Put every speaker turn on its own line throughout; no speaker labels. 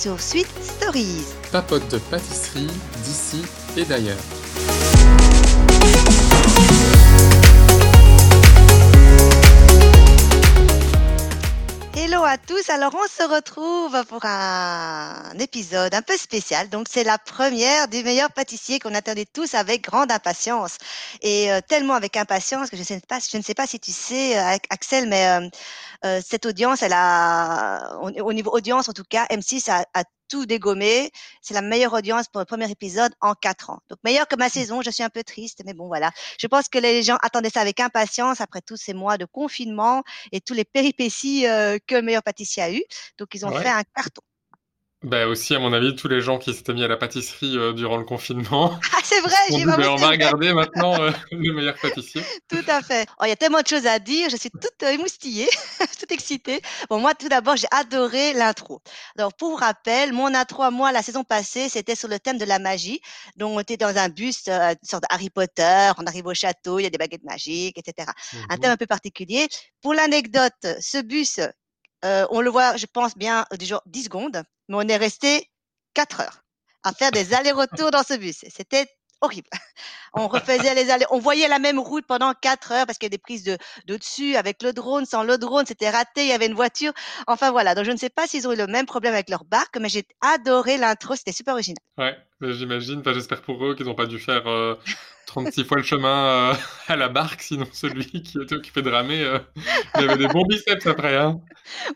sur Sweet Stories.
Papote de pâtisserie d'ici et d'ailleurs.
Hello à tous, alors on se retrouve pour un épisode un peu spécial. Donc c'est la première du meilleur pâtissier qu'on attendait tous avec grande impatience. Et euh, tellement avec impatience que je, ne sais pas si tu sais euh, Axel, mais euh, cette audience, elle a, au, au niveau audience en tout cas, M6 a, a tout dégommé. C'est la meilleure audience pour le premier épisode en quatre ans. Donc meilleur que ma saison. Je suis un peu triste, mais bon voilà. Je pense que les gens attendaient ça avec impatience après tous ces mois de confinement et tous les péripéties euh, que le meilleur pâtissier a eu. Donc ils ont
Ouais.
fait un carton.
Bah aussi, à mon avis, tous les gens qui s'étaient mis à la pâtisserie euh, durant le confinement
Ah c'est vrai, j'ai
dit,
pas
bah, on va regarder maintenant euh, le meilleur pâtissier.
Tout à fait. Oh, il y a tellement de choses à dire. Je suis toute euh, émoustillée, toute excitée. Bon, moi, tout d'abord, j'ai adoré l'intro. Alors, pour rappel, mon intro à moi, la saison passée, c'était sur le thème de la magie. Donc, on était dans un bus, euh, une sorte de Harry Potter. On arrive au château, il y a des baguettes magiques, etc. Un thème
Mhm.
un peu particulier. Pour l'anecdote, ce bus, euh, on le voit, je pense bien, du genre 10 secondes, mais on est resté 4 heures à faire des allers-retours dans ce bus. C'était horrible. On refaisait les allers, on voyait la même route pendant 4 heures parce qu'il y a des prises de, de dessus avec le drone, sans le drone, c'était raté, il y avait une voiture. Enfin voilà, donc je ne sais pas s'ils ont eu le même problème avec leur barque, mais j'ai adoré l'intro, c'était super original.
Ouais, j'imagine. J'espère pour eux qu'ils n'ont pas dû faire euh, 36 fois le chemin euh, à la barque, sinon celui qui était occupé de ramer, euh, il avait des bons biceps après. Hein.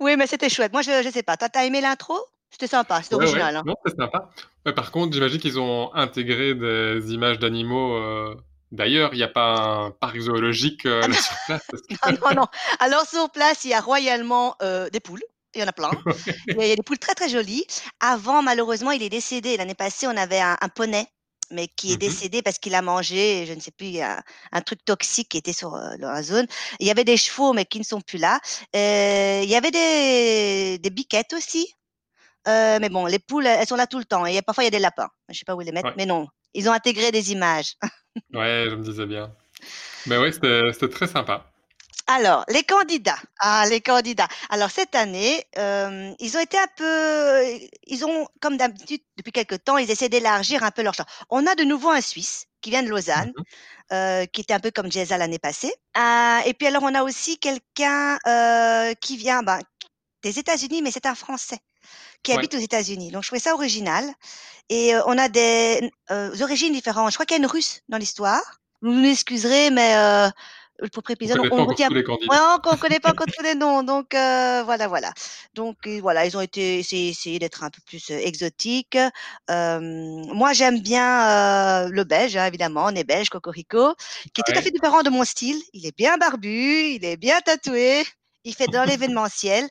Oui, mais c'était chouette. Moi, je, je sais pas. Toi, t'as aimé l'intro? C'était sympa, c'était
Ouais, ouais,
original. Hein.
non, c'est sympa. Ouais, par contre, j'imagine qu'ils ont intégré des images d'animaux. euh, D'ailleurs, il n'y a pas un parc zoologique euh, là sur place. que-
Ah non, non. Alors, sur place, il y a royalement des poules. Il y en a plein. Il y a il y a des poules très, très jolies. Avant, malheureusement, il est décédé. L'année passée, on avait un, un poney, mais qui est
Mhm.
décédé parce qu'il a mangé, je ne sais plus, un, un truc toxique qui était sur euh, la zone. Il y avait des chevaux, mais qui ne sont plus là. Euh, il y avait des, des biquettes aussi. Euh, mais bon, les poules, elles sont là tout le temps. Et parfois, il y a des lapins. Je ne sais pas où ils les mettent,
Ouais.
mais non. Ils ont intégré des images.
Ouais, je me disais bien. Mais c'était c'était très sympa.
Alors, les candidats. Ah, les candidats. Alors, cette année, euh, ils ont été un peu, ils ont, comme d'habitude, depuis quelque temps, ils essaient d'élargir un peu leur champ. On a de nouveau un Suisse qui vient de Lausanne,
Mhm.
euh, qui était un peu comme Jeza l'année passée. Euh, et puis alors, on a aussi quelqu'un euh, qui vient ben, des États-Unis, mais c'est un Français qui
Ouais.
habite aux États-Unis. Donc, je trouvais ça original. Et euh, on a des euh, origines différentes. Je crois qu'il y a une Russe dans l'histoire. Vous nous excuserez, mais le propre
On
on retient on connaît pas encore tous les noms, donc euh, voilà, voilà. Donc euh, voilà, ils ont été essayé, essayé d'être un peu plus euh, exotiques. Euh, moi, j'aime bien euh, le belge, hein, évidemment, on est belge, Cocorico, qui est tout à fait différent de mon style. Il est bien barbu, il est bien tatoué, il fait dans l'événementiel.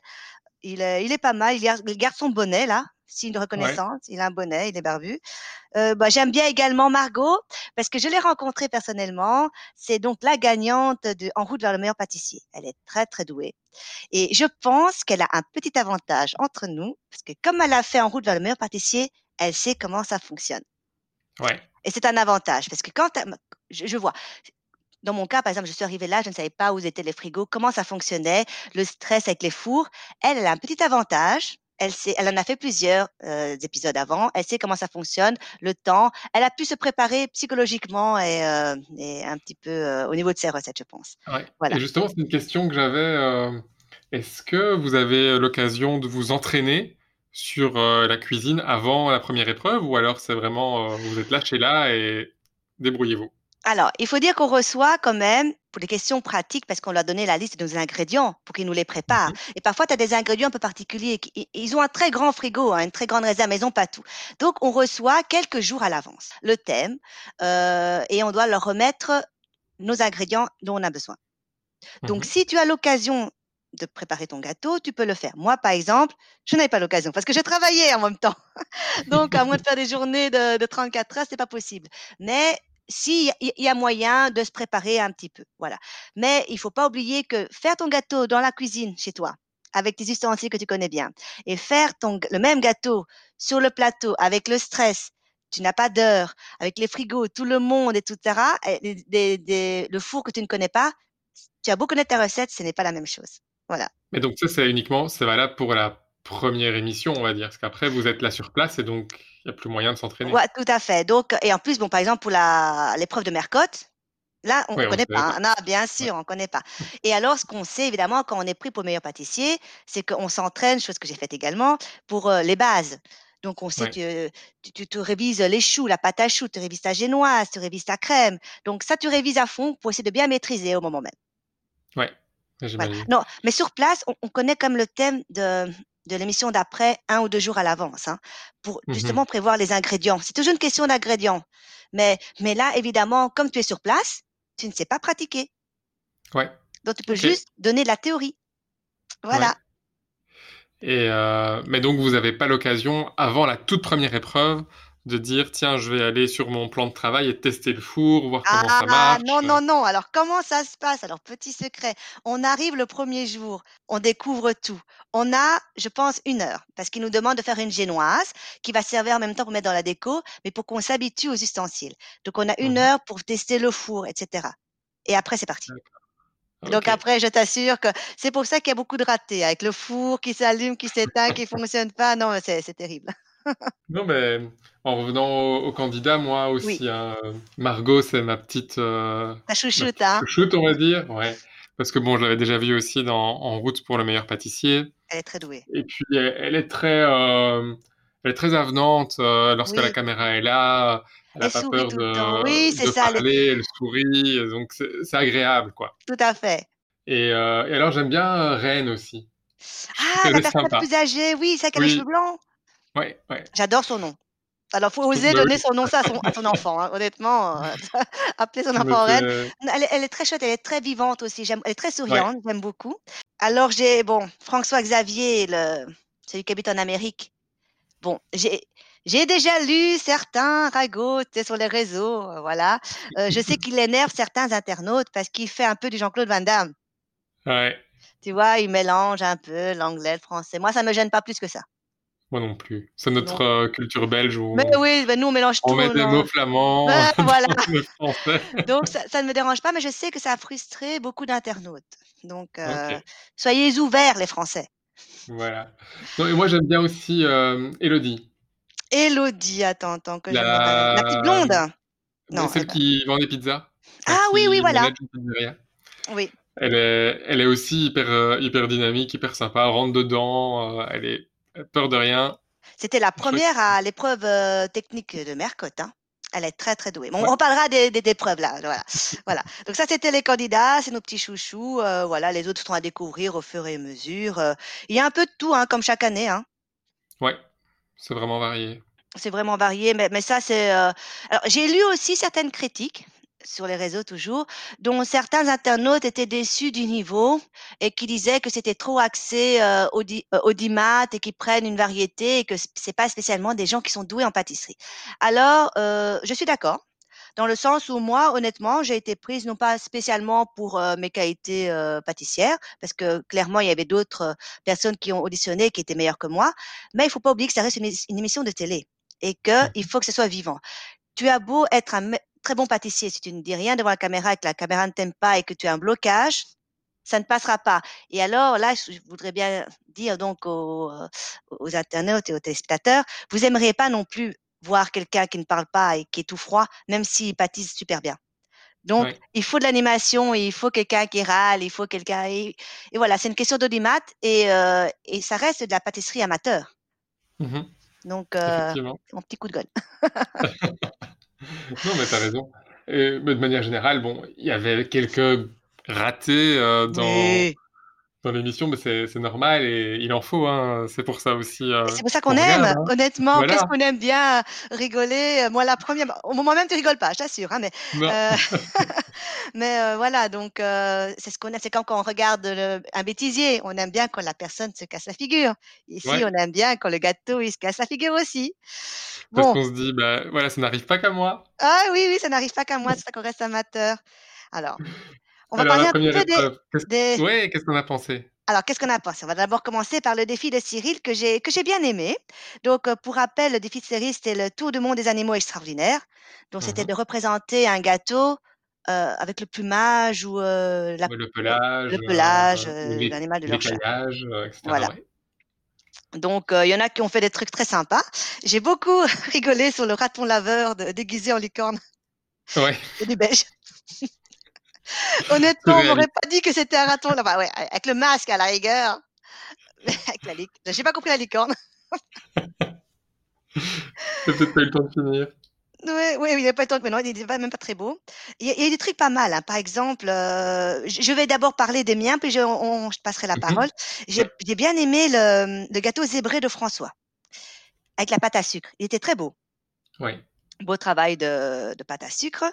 Il, est- il est pas mal, il garde son bonnet là, signe de
Ouais.
reconnaissance. Il a un bonnet, il est barbu. Euh, bah, j'aime bien également Margot parce que je l'ai rencontrée personnellement. C'est donc la gagnante de En route vers le meilleur pâtissier. Elle est très très douée et je pense qu'elle a un petit avantage entre nous parce que comme elle a fait En route vers le meilleur pâtissier, elle sait comment ça fonctionne
Ouais.
et c'est un avantage parce que quand je, je vois. Dans mon cas, par exemple, je suis arrivée là, je ne savais pas où étaient les frigos, comment ça fonctionnait, le stress avec les fours. Elle, elle a un petit avantage. Elle, sait, elle en a fait plusieurs euh, épisodes avant. Elle sait comment ça fonctionne, le temps. Elle a pu se préparer psychologiquement et, euh, et un petit peu euh, au niveau de ses recettes, je pense.
Ouais.
Voilà.
Et justement, c'est une question que j'avais. Est-ce que vous avez l'occasion de vous entraîner sur la cuisine avant la première épreuve ou alors c'est vraiment vous êtes lâché là et débrouillez-vous?
Alors, il faut dire qu'on reçoit quand même, pour les questions pratiques, parce qu'on leur a donné la liste de nos ingrédients pour qu'ils nous les préparent.
Mhm.
Et parfois, tu as des ingrédients un peu particuliers. qui- Ils ont un très grand frigo, hein, une très grande réserve, mais ils n'ont pas tout. Donc, on reçoit quelques jours à l'avance le thème euh, et on doit leur remettre nos ingrédients dont on a besoin. Donc,
Mhm.
si tu as l'occasion de préparer ton gâteau, tu peux le faire. Moi, par exemple, je n'avais pas l'occasion parce que je travaillais en même temps. Donc, à moins de faire des journées de, de 34 heures, c'est pas possible. Mais si il y a moyen de se préparer un petit peu, voilà. Mais il faut pas oublier que faire ton gâteau dans la cuisine chez toi, avec tes ustensiles que tu connais bien, et faire ton, le même gâteau sur le plateau avec le stress, tu n'as pas d'heure, avec les frigos, tout le monde, etc., et des- des- le four que tu ne connais pas, tu as beau connaître ta recette, ce n'est pas la même chose. Voilà.
Mais donc ça, c'est uniquement, c'est valable pour la première émission, on va dire. Parce qu'après, vous êtes là sur place et donc il n'y a plus moyen de s'entraîner.
Ouais, tout à fait. Donc, et en plus, bon, par exemple, pour la, l'épreuve de Mercotte, là, on ne
Ouais,
connaît pas. hein. Non, bien
Ouais.
sûr, on ne connaît pas. Et alors, ce qu'on sait, évidemment, quand on est pris pour meilleur pâtissier, c'est qu'on s'entraîne, chose que j'ai faite également, pour euh, les bases. Donc, on sait
Ouais.
que tu, te révises les choux, la pâte à choux, tu révises ta génoise, tu révises ta crème. Donc, ça, tu révises à fond pour essayer de bien maîtriser au moment même.
Ouais.
Voilà. Non, mais sur place, on, on connaît comme le thème de, de l'émission d'après un ou deux jours à l'avance, hein, pour
Mhm.
justement prévoir les ingrédients. C'est toujours une question d'ingrédients. Mais, mais là, évidemment, comme tu es sur place, tu ne sais pas pratiquer.
Ouais.
Donc, tu peux juste donner de la théorie. Voilà.
Ouais. Et euh, mais donc vous n'avez pas l'occasion, avant la toute première épreuve, de dire tiens, je vais aller sur mon plan de travail et tester le four, voir comment ça
Ah,
marche.
non, non, non. Alors, comment ça se passe? Alors, petit secret. On arrive le premier jour, on découvre tout. On a, je pense, une heure, parce qu'il nous demande de faire une génoise qui va servir en même temps pour mettre dans la déco, mais pour qu'on s'habitue aux ustensiles. Donc, on a une
Mhm.
heure pour tester le four, etc. Et après, c'est parti. Donc
Ok.
après, je t'assure que c'est pour ça qu'il y a beaucoup de ratés, avec le four qui s'allume, qui s'éteint, qui fonctionne pas. Non, c'est terrible.
Non, mais en revenant au, au candidat, moi
Oui,
aussi, hein, Margot, c'est ma petite, euh,
ta
ma
chouchoute, hein?
chouchoute, on va dire. Ouais. Parce que bon, je l'avais déjà vue aussi dans, en route pour le meilleur pâtissier.
Elle est très douée.
Et puis, elle, elle est très, euh, elle est très avenante euh, lorsque la caméra est là. Elle n'a
elle
pas peur
tout le temps. Oui,
de, de
ça, elle
parler, elle sourit. Donc, c'est agréable, quoi.
tout à fait.
Et, euh, et alors, j'aime bien Reine aussi.
Ah, la
est
personne
sympa.
plus âgée, oui, celle qui a les cheveux blancs.
Ouais, ouais.
J'adore son nom. Alors, faut oser
bah
donner son nom ça à son, à son enfant, hein. Honnêtement, euh, appeler son enfant reine.
c'est...
Elle est, elle est très chouette, elle est très vivante aussi. J'aime, elle est très
Ouais,
souriante, j'aime beaucoup. Alors, j'ai, bon, François Xavier, le, celui qui habite en Amérique. Bon, j'ai, j'ai déjà lu certains ragots sur les réseaux, euh, voilà. Euh, je sais qu'il énerve certains internautes parce qu'il fait un peu du Jean-Claude Van Damme.
ouais.
Tu vois, il mélange un peu l'anglais, le français. Moi, ça me gêne pas plus que ça.
Moi non plus. C'est notre euh, culture belge où
Mais
on,
oui, ben nous, on mélange
on
tout.
met des mots flamands
voilà. Donc, ça, ça ne me dérange pas, mais je sais que ça a frustré beaucoup d'internautes. Donc, euh, soyez ouverts, les Français.
voilà. Non, et moi, j'aime bien aussi euh, Elodie.
Elodie, attends, attends, que je me rappelle. La petite
La...
blonde? Non.
celle
elle-
qui vend des pizzas,
Ah oui, oui, voilà. Oui.
Elle est, elle est aussi hyper, euh, hyper dynamique, hyper sympa, rentre dedans, elle est peur de rien.
C'était la première à l'épreuve euh, technique de Mercotte. Hein. Elle est très, très douée. Bon,
Ouais.
on parlera des, des, des épreuves là. Voilà. voilà. Donc, ça, c'était les candidats, c'est nos petits chouchous. euh, voilà, les autres sont à découvrir au fur et à mesure. euh. Il y a un peu de tout, hein, comme chaque année. Hein.
Ouais, c'est vraiment varié.
C'est vraiment varié, mais, mais ça, c'est. Alors, j'ai lu aussi certaines critiques sur les réseaux toujours, dont certains internautes étaient déçus du niveau et qui disaient que c'était trop axé euh, au, di- euh, au dimat et qu'ils prennent une variété et que c'est pas spécialement des gens qui sont doués en pâtisserie. Alors, euh, je suis d'accord. Dans le sens où moi, honnêtement, j'ai été prise non pas spécialement pour euh, mes qualités euh, pâtissières, parce que clairement, il y avait d'autres personnes qui ont auditionné qui étaient meilleures que moi, mais il faut pas oublier que ça reste une, émission de télé et que il faut que ce soit vivant. Tu as beau être un très bon pâtissier, si tu ne dis rien devant la caméra et que la caméra ne t'aime pas et que tu as un blocage, ça ne passera pas. Et alors là, je voudrais bien dire donc aux, euh, aux internautes et aux téléspectateurs, vous aimeriez pas non plus voir quelqu'un qui ne parle pas et qui est tout froid, même s'il pâtisse super bien. Donc,
Ouais.
il faut de l'animation il faut quelqu'un qui râle, il faut quelqu'un... Et, et voilà, c'est une question d'audimat et, euh, et ça reste de la pâtisserie amateur.
Mhm,
Donc, euh, mon petit coup de gueule.
Non, mais t'as raison. Mais de manière générale, bon, il y avait quelques ratés euh, dans. Dans l'émission, mais c'est normal et il en faut, hein. C'est pour ça aussi euh,
c'est pour ça qu'on
regarde,
aime,
hein.
honnêtement, qu'est-ce qu'on aime bien rigoler? Moi, la première, au moment même, tu rigoles pas, je t'assure, hein, mais, euh, mais euh, voilà, donc c'est ce qu'on aime, c'est quand on regarde le- un bêtisier, on aime bien quand la personne se casse la figure. Ici,
Ouais.
on aime bien quand le gâteau, il se casse la figure aussi.
Parce qu'on se dit, bah voilà, ça n'arrive pas qu'à moi.
ah oui, oui, ça n'arrive pas qu'à moi, c'est ça qu'on reste amateur. Alors, on va
Alors,
parler
la
un peu des,
épreuve, qu'est-ce
des,
ouais, qu'est-ce qu'on a pensé?
Alors, qu'est-ce qu'on a pensé? On va d'abord commencer par le défi de Cyril que j'ai que j'ai bien aimé. Donc, euh, pour rappel, le défi de Cyril, c'était le tour du monde des animaux extraordinaires. Donc, c'était
Mhm.
de représenter un gâteau euh, avec le plumage ou euh, la-
Le pelage,
le pelage euh, l'animal de leur
etc.
Voilà.
ouais.
Donc, il y en a qui ont fait des trucs très sympas. J'ai beaucoup rigolé sur le raton laveur de, déguisé en licorne.
Ouais.
Et du beige. Honnêtement, on m'aurait pas dit que c'était un raton là-bas. Ouais, avec le masque à la rigueur. avec la licorne. J'ai pas compris la licorne.
Peut-être pas eu le temps de finir.
Oui, oui, il n'est pas tant mais non, il n'est même pas très beau. Il y a, il y a des trucs pas mal. hein. Par exemple, euh, je vais d'abord parler des miens, puis je, on- je passerai la
Mhm.
parole. J'ai
Ouais.
bien aimé le, le gâteau zébré de François, avec la pâte à sucre. Il était très beau.
Ouais.
Beau travail de, de pâte à sucre.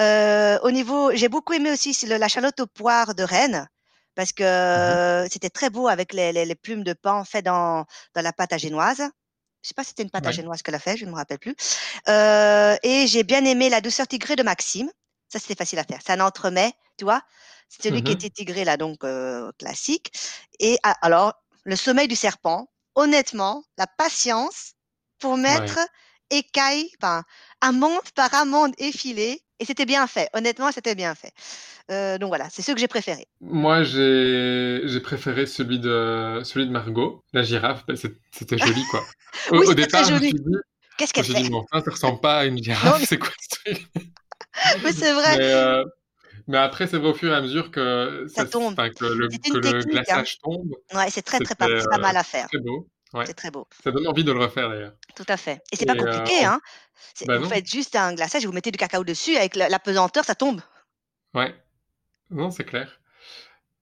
Euh, au niveau, j'ai beaucoup aimé aussi le- la chalotte aux poires de Rennes, parce que
Mhm.
c'était très beau avec les, les- les plumes de pain faites dans, dans la pâte à génoise. Je sais pas si c'était une pâte à génoise qu'elle a fait, je ne me rappelle plus. Euh, et j'ai bien aimé la douceur tigrée de Maxime. Ça, c'était facile à faire. C'est un entremets, tu vois. C'est celui qui
Mhm.
était tigré, là, donc euh, classique. Et ah, alors, le sommeil du serpent, honnêtement, la patience pour mettre écaille, enfin, amande par amande effilée. Et c'était bien fait. Honnêtement, c'était bien fait. Euh, donc voilà, c'est ceux que j'ai préférés.
Moi, j'ai préféré celui de celui de Margot, la girafe. C'est- c'était joli, quoi. Au,
Oui,
au
c'était très
départ, je me
joli.
suis dit,
Qu'est-ce qu'elle fait?
dit, enfin, ça ressemble pas à une girafe.
mais,
C'est quoi ce truc?
mais c'est vrai,
Mais, euh, mais après, c'est vrai au fur et à mesure que
ça
ça,
tombe.
que le que le
hein.
glaçage tombe,
Ouais, c'est très, très pas, pas
euh,
mal à faire.
très beau. Ouais.
C'est très beau.
Ça donne envie de le refaire d'ailleurs.
Tout à fait. Et c'est pas
euh,
compliqué, hein.
Bah
Vous
non,
faites juste un glaçage vous mettez du cacao dessus. Avec la, la pesanteur, ça tombe.
ouais, non, c'est clair.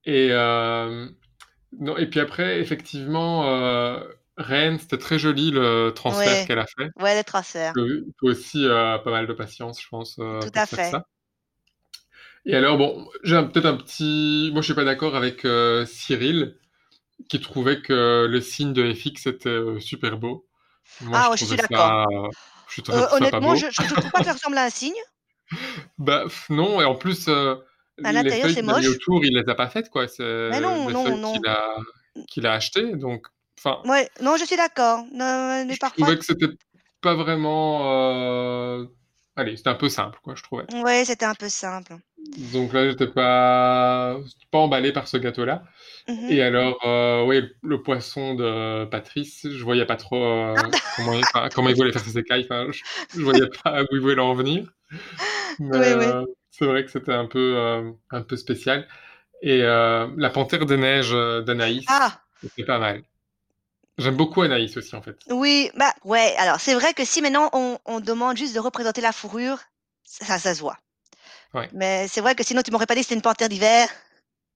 Et euh, non, et puis après, effectivement, euh, Rennes, c'était très joli le transfert
Ouais,
qu'elle a fait.
ouais, les transferts.
Il faut aussi euh, pas mal de patience, je pense,
Tout à fait.
ça. Et alors, bon, j'ai peut-être un petit. Moi, je suis pas d'accord avec Cyril, qui trouvait que le signe de FX était euh, super beau. Moi,
Ah,
je
ouais, je suis d'accord.
ça, euh,
honnêtement, je, je trouve pas que ça ressemble à un cygne.
Bah, non, et en plus, euh,
À
les feuilles qu'il a mis autour, il les a pas faites, quoi.
Mais
C'est
non,
des
non,
feuilles
non.
qu'il a, qu'il a achetées, donc, enfin,
Ouais, non, je suis d'accord.
Je
parfois,
trouvais que c'était pas vraiment. euh, Allez, c'était un peu simple, quoi, je trouvais.
ouais, c'était un peu simple.
Donc là, j'étais pas, pas emballé par ce gâteau-là.
Mhm.
Et alors, euh, oui, le poisson de Patrice, je voyais pas trop euh, comment, il, enfin, comment il voulait faire ses écailles. Enfin, je, je voyais pas où il voulait en venir. Mais
Oui, oui.
euh, c'est vrai que c'était un peu, euh, un peu spécial. Et euh, la panthère des neiges d'Anaïs,
Ah,
c'était pas mal. J'aime beaucoup Anaïs aussi, en fait.
oui, bah, ouais. Alors, c'est vrai que si maintenant on, on demande juste de représenter la fourrure, ça, ça se voit.
Ouais.
Mais c'est vrai que sinon, tu m'aurais pas dit que c'était une panthère d'hiver.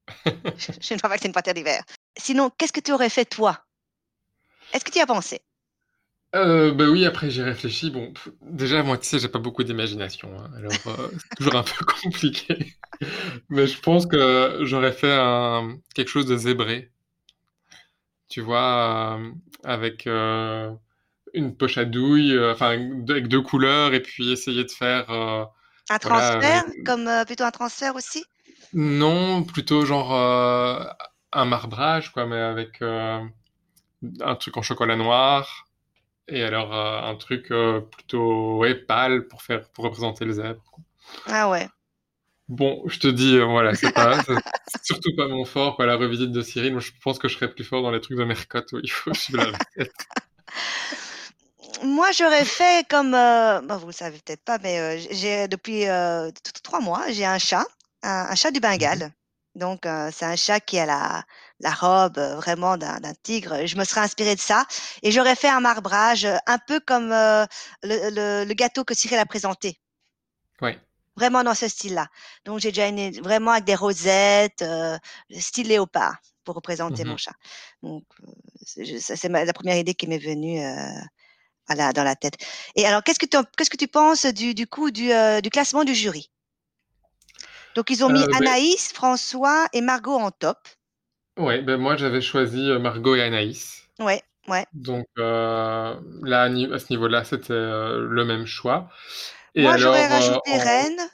Je ne crois pas que c'est une panthère d'hiver. Sinon, qu'est-ce que tu aurais fait toi? Est-ce que tu y as pensé?
Euh, bah oui, après j'ai réfléchi. Bon, pff, déjà, moi, tu sais, j'ai pas beaucoup d'imagination. hein. alors, euh, c'est toujours un peu compliqué. Mais je pense que j'aurais fait un, quelque chose de zébré. Tu vois, euh, avec euh, une poche à douille, enfin, avec deux couleurs, et puis essayer de faire,
Un
voilà,
transfert
euh,
Comme euh, plutôt un transfert aussi?
Non, plutôt genre euh, un marbrage, quoi, mais avec euh, un truc en chocolat noir. Et alors, euh, un truc euh, plutôt ouais, pâle pour faire, pour représenter le zèbre. quoi.
Ah ouais.
Bon, je te dis, euh, voilà, c'est pas, surtout pas mon fort, quoi, la revisite de Cyril. Moi, je pense que je serais plus fort dans les trucs de Mercotte où il faut suivre la recette.
Moi, j'aurais fait comme, euh, bon, vous le savez peut-être pas, mais euh, j'ai depuis euh, trois mois, j'ai un chat, un, un chat du. Bengale. Donc, euh, c'est un chat qui a la, la robe euh, vraiment d'un tigre. Je me serais inspirée de ça et j'aurais fait un marbrage euh, un peu comme euh, le, le, le gâteau que Cyril a présenté,
Ouais.
vraiment dans ce style-là. Donc, j'ai déjà une, vraiment avec des rosettes, euh, style léopard pour représenter mon
Mhm.
chat. Donc, c'est la première idée qui m'est venue. À la- dans la tête. Et alors, qu'est-ce que tu, qu'est-ce que tu penses du, du coup du, euh, du classement du jury? Donc, ils ont mis
Euh, ben,
Anaïs, François et Margot en top.
ouais, ben moi, j'avais choisi euh, Margot et Anaïs.
Ouais, ouais.
Donc, là, à ce niveau-là, c'était le même choix. Et
Moi, j'aurais rajouté
en...
Rennes.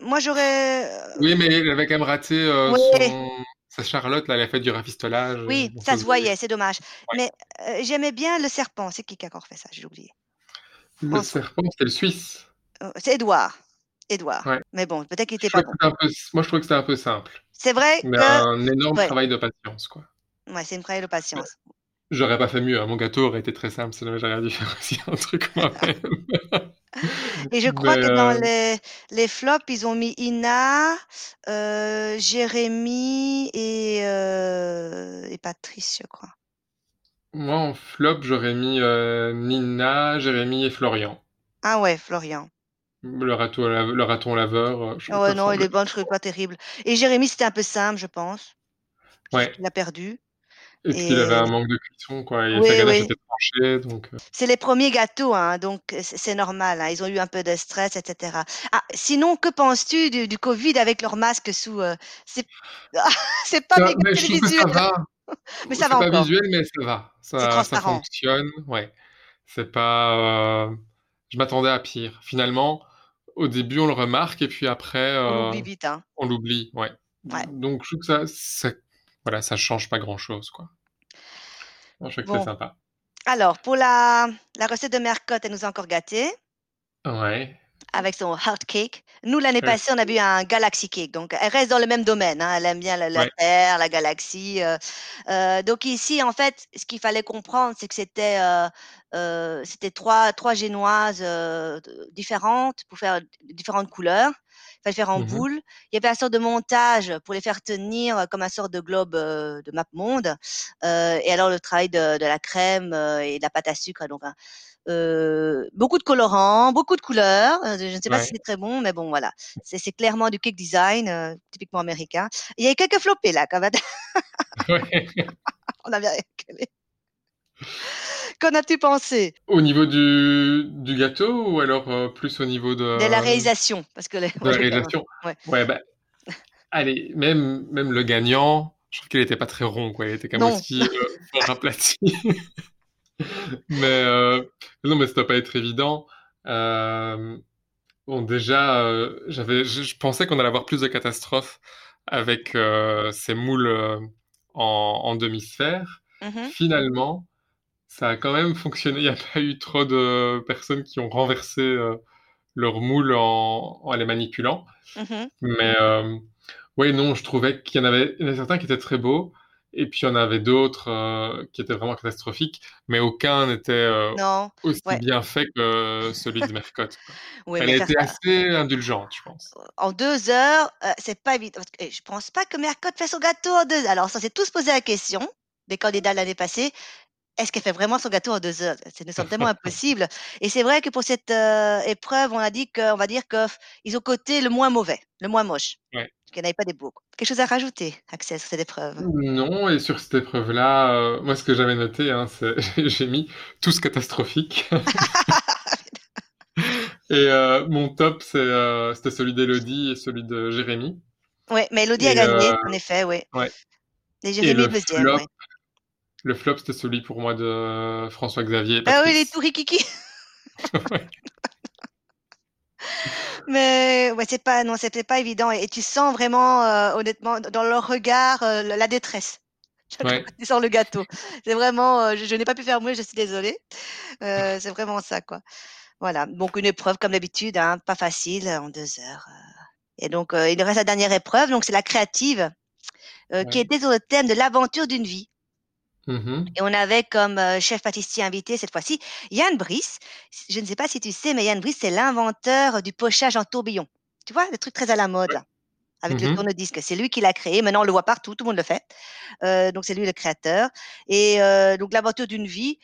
Moi, j'aurais. euh,
oui, mais elle avait quand même raté euh,
Ouais,
son... Sa Charlotte, là, elle a fait du rafistolage. euh,
oui,
bon,
ça se
se voyait.
c'est dommage.
Ouais.
Mais euh, j'aimais bien le serpent. C'est qui qui a encore fait ça? J'ai oublié.
Le serpent, c'était le Suisse.
Euh, C'est. Édouard.
Ouais.
Mais bon, peut-être qu'il
Je
était pas bon.
peu... Moi, je trouvais que c'était un peu simple.
C'est vrai
Mais
que.
un énorme travail de patience, quoi.
ouais c'est une travail de patience.
J'aurais pas fait mieux, hein. Mon gâteau aurait été très simple, sinon j'aurais dû faire aussi un truc moi-même.
Et je crois que dans
heu
les les flops, ils ont mis Ina, heu, Jérémy et heu et Patrice, je crois.
Moi, en flop, j'aurais mis, Nina, Jérémy et Florian.
Ah ouais, Florian.
Le raton le raton laveur, je
Ah
trouvais
ouais, non, il est bon, je trouvais pas terrible. Et Jérémy, c'était un peu simple, je pense.
Ouais.
qu'il a perdu
Et puis il avait un manque de cuisson, quoi et sa
oui,
ganache
oui.
était tranchée, donc heu
C'est les premiers gâteaux, hein, donc c'est normal, hein, ils ont eu un peu de stress et cetera. Ah, sinon, que penses-tu du du covid avec leur masque sous, heu, c'est c'est pas
Ça mais je trouve que
télévisuel,
ça va.
mais ça
C'est
va
pas
encore.
visuel, mais ça va.
C'est
Ça ça fonctionne, ouais. C'est pas, heu je m'attendais à pire. Finalement, au début, on le remarque et puis après,
On
heu,
oublie vite, hein.
on l'oublie, ouais.
Ouais.
Donc je trouve que ça ça voilà, ça change pas grand-chose, quoi. Non, je trouve que c'est sympa.
alors pour la la recette de Mercotte, elle nous a encore gâtés
Ouais.
avec son heart cake. Nous, l'année
Ouais.
passée, on a bu un galaxy cake, donc elle reste dans le même domaine, hein. Elle aime bien la la
Ouais.
terre, la galaxie, heu heu, donc ici, en fait, ce qu'il fallait comprendre, c'est que c'était, c'était 3- 3 génoises, différentes pour faire différentes couleurs. Il fallait faire en
Mmh mh.
boule. Il y avait un sorte de montage pour les faire tenir comme un sorte de globe, heu, de MapMonde, heu et alors le travail de de la crème, heu et de la pâte à sucre, donc heu, beaucoup de colorants, beaucoup de couleurs, je ne sais pas si c'est très bon, mais bon, voilà. C'est c'est clairement du cake design, typiquement américain. Il y a eu quelques flopés là, quand même. On avait. Qu'en as-tu pensé?
Au niveau du du gâteau ou alors, heu, plus au niveau
De la
de
réalisation, parce que les
de
moi
la réalisation?
ouais.
Ouais, bah, allez, même même le gagnant, je trouve qu'il était pas très rond, quoi. Il était quand même aussi, fort aplati. Mais, heu, non, mais ça doit pas être évident. Hem, bon déjà, j'avais je je pensais qu'on allait avoir plus de catastrophes avec, ces moules, en en demi-sphère.
Mmh mh.
Finalement, ça a quand même fonctionné. Il y a pas eu trop de personnes qui ont renversé, heu, leurs moules en en les manipulant.
Mmh mh.
Mais, hem, ouais, non, je trouvais qu'il y en avait il y en avait certains qui étaient très beaux et puis il y en avait d'autres, heu, qui étaient vraiment catastrophiques, mais aucun n'était,
Non,
aussi
ouais.
bien fait que celui de Mercotte.
Oui,
Elle
ça
assez indulgente, je pense.
en 2 heures, heu, c'est pas évident et je pense pas que Mercotte fait son gâteau en 2 alors ça s'est tous posé la question, les candidats l'année passée: «Est-ce qu'elle fait vraiment son gâteau en 2 heures?» ça nous semble tellement impossible et c'est vrai que pour cette, heu, épreuve, on a dit qu'on va dire qu'ils ont coté le moins mauvais, le moins moche,
Ouais.
qu'il y en avait pas des beaux. Quelque chose à rajouter, Axel, sur cette épreuve?
Non et sur cette épreuve-là, heu, moi, ce que j'avais noté, hein, c'est j'ai j'ai mis tous catastrophiques et heu, mon top, c'est, c'était celui d'Élodie et celui de Jérémy
Ouais, mais Élodie a
et
gagné, en effet, oui
ouais
et
et
Jérémy
le
2e,
flop
ouais.
Le flop, c'était celui pour moi de François Xavier
Bah oui, il est
Patrice.
tout riquiqui.
Ouais.
Mais ouais, c'est pas non, c'était pas évident et tu sens vraiment, heu, honnêtement dans leur regard, heu, la détresse.
Ouais.
Sortent le gâteau. C'est vraiment, heu: «Je je n'ai pas pu faire mieux, je suis désolé». Heu, c'est vraiment ça, quoi. Voilà, donc une épreuve comme d'habitude, hein, pas facile, en 2 heures, heu et donc il nous reste la dernière épreuve, donc c'est la créative, qui était sur le thème de l'aventure d'une vie
Mmh mh.
et on avait comme, chef pâtissier invité cette fois-ci, Yann Brice. Je ne sais pas si tu sais, mais Yann Brice, c'est l'inventeur du pochage en tourbillon. Tu vois? Le truc très à la mode là, avec
Mmh
le tourne-disque. C'est lui qui l'a créé, maintenant on le voit partout, tout le monde le fait. Heu, donc c'est lui le créateur et heu, donc l'aventure d'une vie,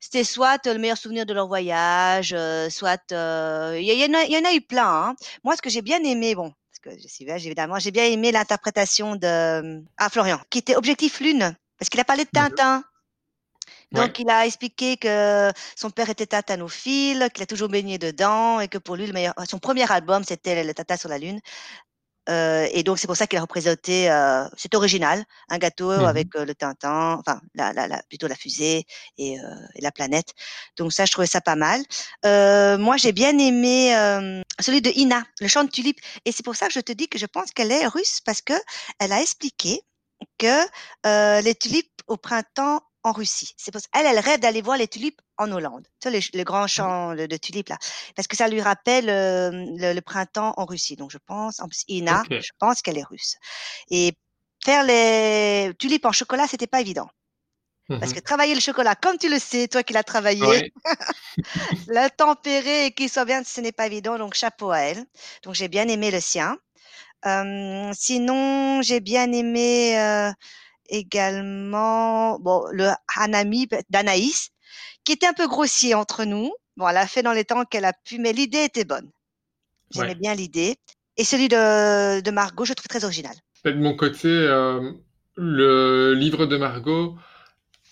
c'était soit le meilleur souvenir de leur voyage, heu, soit, il y y en a il y en a eu plein, hein. Moi, ce que j'ai bien aimé, bon, parce que je suis belge évidemment, j'ai bien aimé l'interprétation de, mmh ah Florian, qui était Objectif Lune, parce qu'il a parlé de. Tintin.
Ouais.
Donc il a expliqué que son père était tintanophile, qu'il a toujours baigné dedans et que pour lui le meilleur son 1er album, c'était le Tintin sur la lune, heu et donc c'est pour ça qu'il a représenté, heu c'est original, un gâteau
Mmh mh.
avec, heu, le Tintin, enfin la la la plutôt la fusée et et la planète. Donc ça, je trouvais ça pas mal. Moi, j'ai bien aimé, celui de Ina, le chant de tulipe et c'est pour ça que je te dis que je pense qu'elle est russe parce qu'elle a expliqué que, heu, les tulipes au printemps en Russie. C'est pour ç elle, elle rêve d'aller voir les tulipes en Hollande. Tu sais les grands
Ah oui?
champs de de tulipes là, parce que ça lui rappelle, hem, le le printemps en Russie. Donc je pense en plus Ina, je pense qu'elle est russe et faire les tulipes en chocolat, c'était pas évident. Parce que
Mmh
travailler le chocolat, comme tu le sais, toi qui l'as travaillé,
Ouais,
le tempérer et qu'il soit bien, ce n'est pas évident, donc chapeau à elle. Donc j'ai bien aimé le sien. Sinon, j'ai bien aimé, également, bon, le hanami d'Anaïs, qui était un peu grossier entre nous. Bon, elle a fait dans les temps qu'elle a pu, mais l'idée était bonne. J'aimais
ouais.
bien l'idée et celui de de Margot, je trouve très original.
De mon côté, le livre de Margot,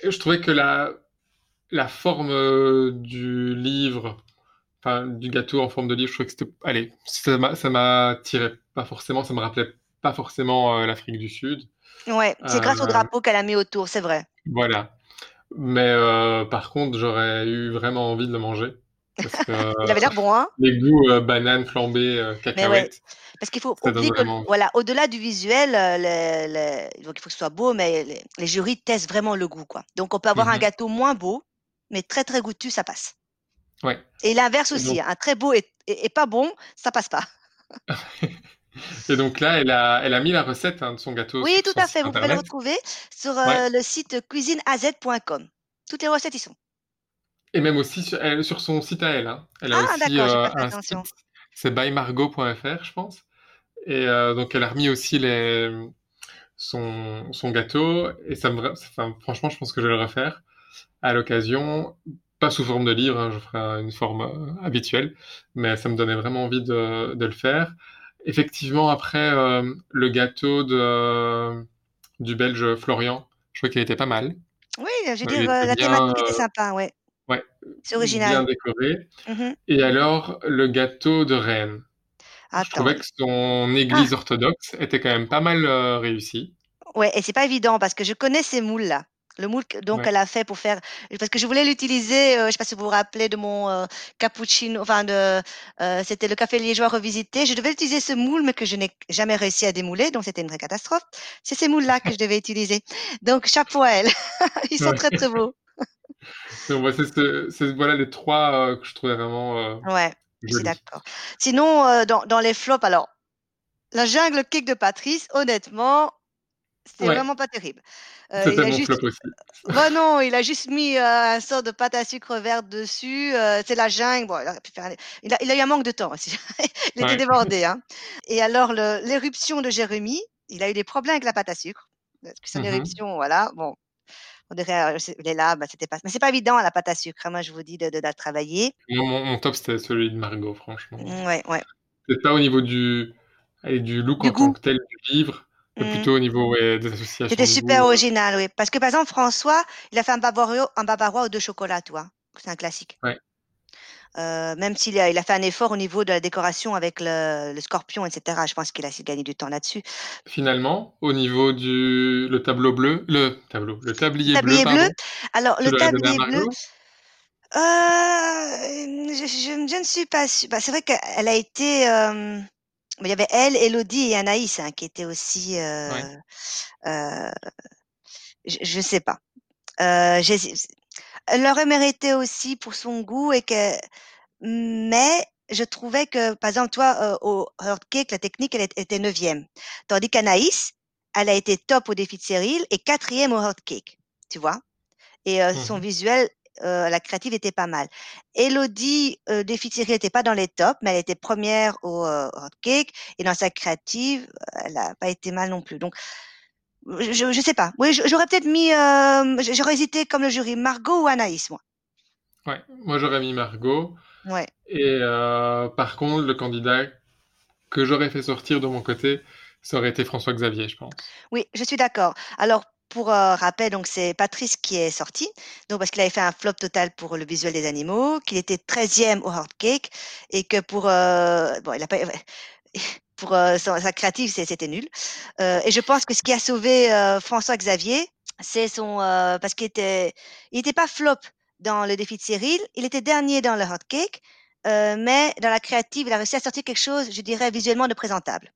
je trouvais que la la forme, du livre, enfin, du gâteau en forme de livre, je trouvais que c'était allez, ça m'a m'attirait pas forcément, ça me rappelait pas forcément, heu, l'Afrique du Sud.
Ouais, c'est grâce au
Heu,
drapeau qu'elle a mis autour, c'est vrai.
voilà. Mais heu, par contre, j'aurais eu vraiment envie de le manger parce que
Il avait l'air bon, hein?
les goûts, heu, banane flambée, heu,
Mais ouais,
cacahuètes,
parce qu'il faut oublier que voilà, au-delà du visuel, donc il faut que ce soit beau, mais les les jurys testent vraiment le goût, quoi. Donc on peut avoir un
Mmh
gâteau moins beau, mais très, très goûtu, ça passe.
Ouais
Et l'inverse aussi,
donc
un très beau et et et pas bon, ça passe pas.
et donc là, elle a elle a mis la recette, hein, de son gâteau
Oui, tout à fait, vous pouvez le
internet.
retrouver sur,
Ouais
heu, le site cuisineaz.com. Toutes les recettes y sont.
et même aussi sur elle sur son site à elle, hein. Elle a
Ah
aussi,
fait
un site, c'est bymargot.fr, je pense et heu, donc elle a remis aussi les, son son gâteau et ça me vra enfin, franchement, je pense que je vais le refaire à l'occasion. Pas sous forme de livre, hein, je ferai une forme, heu, habituelle, mais ça me donnait vraiment envie de de le faire. Effectivement, après, hem, le gâteau de du Belge Florian, je trouvais qu'il était pas mal.
Oui, je veux dire, la
bien,
thématique était sympa, ouais,
ouais,
c'est
bien
original.
décoré
Mmh
et alors le gâteau de Rennes, je trouvais que son
ah!
église orthodoxe était quand même pas mal, heu, réussie.
Ouais et c'est pas évident parce que je connais ces moules-là. Le moule donc
Ouais,
elle a fait pour faire parce que je voulais l'utiliser, heu, je sais pas si vous vous rappelez de mon, heu, cappuccino enfin de, heu, c'était le café liégeois revisité. Je devais utiliser ce moule, mais que je n'ai jamais réussi à démouler, donc c'était une vraie catastrophe. C'est ces moules-là que je devais utiliser. Donc chapeau à elle. Ils sont très,
ouais.
très beaux.
Ouais, c'est ce c'est voilà les 3 heu, que je trouvais vraiment, heu,
Ouais, je suis d'accord. Sinon, heu, dans dans les flops, alors la jungle cake de Patrice, honnêtement, c'était
Ouais,
vraiment pas terrible. Heu, il a juste
aussi.
Bah non, il a juste mis, heu, un sort de pâte à sucre verte dessus, heu, c'est la jungle. Bon, il aurait pu faire un il a il a eu un manque de temps aussi. Il était
Ouais.
débordé, hein et alors l'éruption de Jérémy, il a eu des problèmes avec la pâte à sucre. Parce que son
mh.
éruption, voilà, bon, on dirait, c'est est là, bah, c'était pas mais c'est pas évident, la pâte à sucre, hein, moi je vous dis de de la travailler.
Mon mon top, c'était celui de Margot, franchement.
Mmh, ouais, ouais.
Peut-être pas au niveau du allez, du look
Du
en tant que tel du livre,
Mmh.
plutôt au niveau, ouais, des
C'était
associations de
super original, oui. Parce que par exemple, François, il a fait un un bavarois aux 2 chocolats, tu vois? C'est un classique.
ouais.
Heu, même s'il a il a fait un effort au niveau de la décoration avec le le scorpion et cetera. Je pense qu'il a essayé de gagner du temps là-dessus.
Finalement, au niveau du le tableau bleu le tableau, le
Le
tablier bleu,
tablier bleu,
pardon,
alors le tablier bleu, heu, je je je ne suis pas sûre. Bah, c'est vrai qu'elle a été, bah, il y avait elle, Élodie et Anaïs, hein, qui étaient aussi,
Ouais.
heu heu, je je sais pas. J'hési elle l'aurait mérité aussi pour son goût et que Mais je trouvais que, par exemple, toi, au Earth Cake, la technique, elle ét était 9e. Tandis qu'Anaïs, elle a été top au défi de Cyril et 4e au Earth Cake, tu vois? Et
Mmh
son
mh.
visuel, heu, la créative était pas mal. Élodie, heu, défi de Cyril était pas dans les tops, mais elle était première au, heu, Earth Cake et dans sa créative, heu, elle a pas été mal non plus. Donc, je je sais pas. Oui, j'aurais peut-être mis, j j'aurais hésité comme le jury, Margot ou Anaïs, moi.
Ouais, moi j'aurais mis Margot
Ouais.
et par contre, le candidat que j'aurais fait sortir de mon côté, ça aurait été François Xavier, je pense.
Oui, je suis d'accord. Alors, pour, rappel, donc c'est Patrice qui est sorti, donc parce qu'il avait fait un flop total pour le visuel des animaux, qu'il était treizième au Hard Cake et que pour, bon, il a pas pour, sa créative, c'était nul. Et je pense que ce qui a sauvé, François Xavier, c'est son, parce qu'il était il était pas flop dans le défi de Cyril, il était dernier dans le Hard Cake, mais dans la créative, il a réussi à sortir quelque chose, je dirais, visuellement de présentable.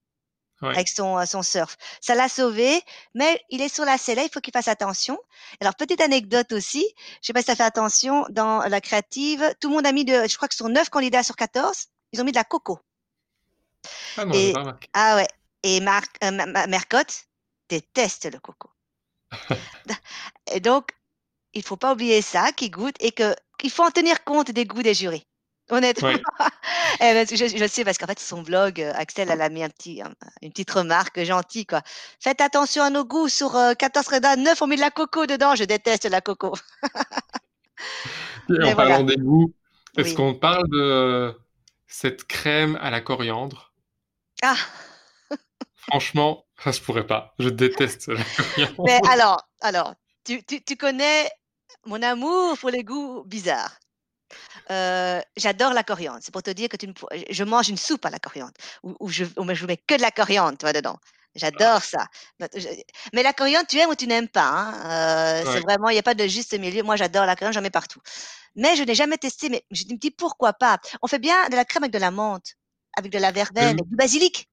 Ouais.
Avec son, heu, son surf. Ça l'a sauvé, mais il est sur la sellette, il faut qu'il fasse attention. Alors petite anecdote aussi, je sais pas si as fait attention, dans la créative, tout le monde a mis de je crois que sur 9 candidats sur 14, ils ont mis de la coco
Ah non, j'ai
et
pas remarqué.
ah ouais et Marc Ma Mercotte déteste le coco et donc il faut pas oublier ça, qu'ils goûtent et que qu'il faut en tenir compte des goûts des jurys. Honnêtement. Eh je, je sais parce qu'en fait, son blog, euh, Axel, elle a mis un petit, un- une petite remarque gentille, quoi. Faites attention à nos goûts. Sur euh, 14 rédas, 9, on met de la coco dedans. Je déteste la coco.
Et
Mais
en
voilà.
parlant des goûts, est-ce
Oui.
qu'on parle de cette crème à la coriandre?
Ah,
Franchement, ça se pourrait pas. Je déteste la
mais
coriandre.
alors, alors, tu, tu, tu connais mon amour pour les goûts bizarres. Euh, j'adore la coriandre. C'est pour te dire que tu ne je mange une soupe à la coriandre où, où je, je mets que de la coriandre, toi, dedans. J'adore ça. Mais la coriandre, tu aimes ou tu n'aimes pas. hein. Euh, C'est vraiment, il n'y a pas de juste milieu. Moi, j'adore la coriandre, j'en mets partout. Mais je n'ai jamais testé. Mais je me dis pourquoi pas? On fait bien de la crème avec de la menthe, avec de la verveine, avec du basilic.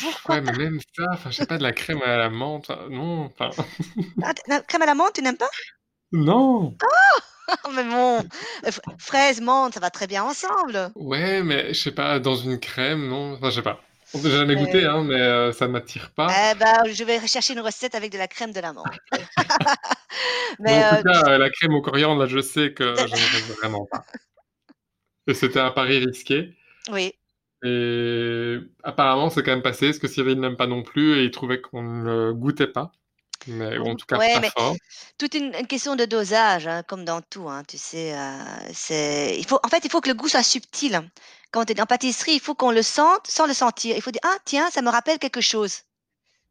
Pourquoi
ouais, mais même ça, enfin, je sais pas, de la crème à la menthe, enfin, non, enfin,
Ah, La crème à la menthe, tu n'aimes pas?
Non.
Mais bon, euh, fraise, menthe, ça va très bien ensemble.
Ouais, mais je sais pas, dans une crème, non, enfin, je sais pas. J'ai jamais
Mais-
goûté, hein, mais euh, ça m'attire pas.
Eh ben, je vais rechercher une recette avec de la crème de la menthe.
Mais en
euh,
tout cas, euh, la crème au coriandre, là, je sais que je n'aimerais vraiment pas. Et c'était un pari risqué.
oui,
Et apparemment, c'est quand même passé, parce que Cyril n'aime pas non plus, et il trouvait qu'on ne le goûtait pas. Mais en tout cas,
Ouais,
fort.
toute une, une question de dosage, hein, comme dans tout. hein, tu sais, euh, c'est, il faut, en fait, il faut que le goût soit subtil. Quand tu es en pâtisserie, il faut qu'on le sente sans le sentir. Il faut dire ah tiens, ça me rappelle quelque chose,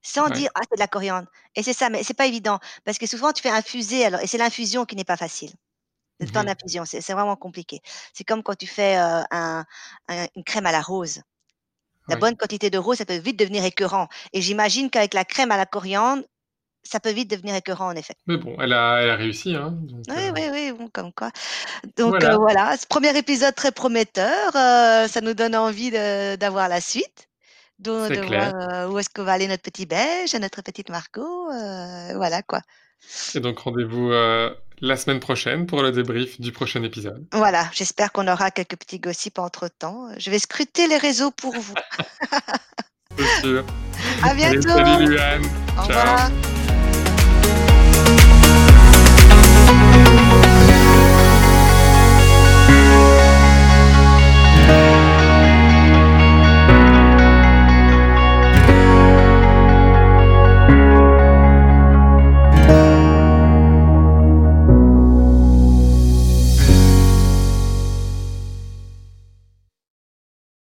sans
Ouais.
dire ah c'est de la coriandre. Et c'est ça, mais c'est pas évident parce que souvent tu fais infuser alors et c'est l'infusion qui n'est pas facile. Le temps
Mhm.
d'infusion, c'est c'est vraiment compliqué. C'est comme quand tu fais euh, un- un- une crème à la rose. La bonne quantité de rose, ça peut vite devenir écœurant. Et j'imagine qu'avec la crème à la coriandre, ça peut vite devenir écœurant en effet.
Mais bon, elle a, elle a réussi, hein. donc,
Oui,
euh,
oui, oui, bon, comme quoi. Donc
Voilà.
euh, voilà, ce premier épisode très prometteur, euh, ça nous donne envie d'avoir la suite,
C'est
de
clair.
voir où est-ce que va aller notre petit Belge, notre petite Margot, voilà quoi.
Et donc, rendez-vous la semaine prochaine pour le débrief du prochain épisode.
Voilà, j'espère qu'on aura quelques petits gossips entre-temps. Je vais scruter les réseaux pour vous.
C'est sûr.
À
Allez,
bientôt.
salut Luan.
Au
Ciao.
revoir. Thank you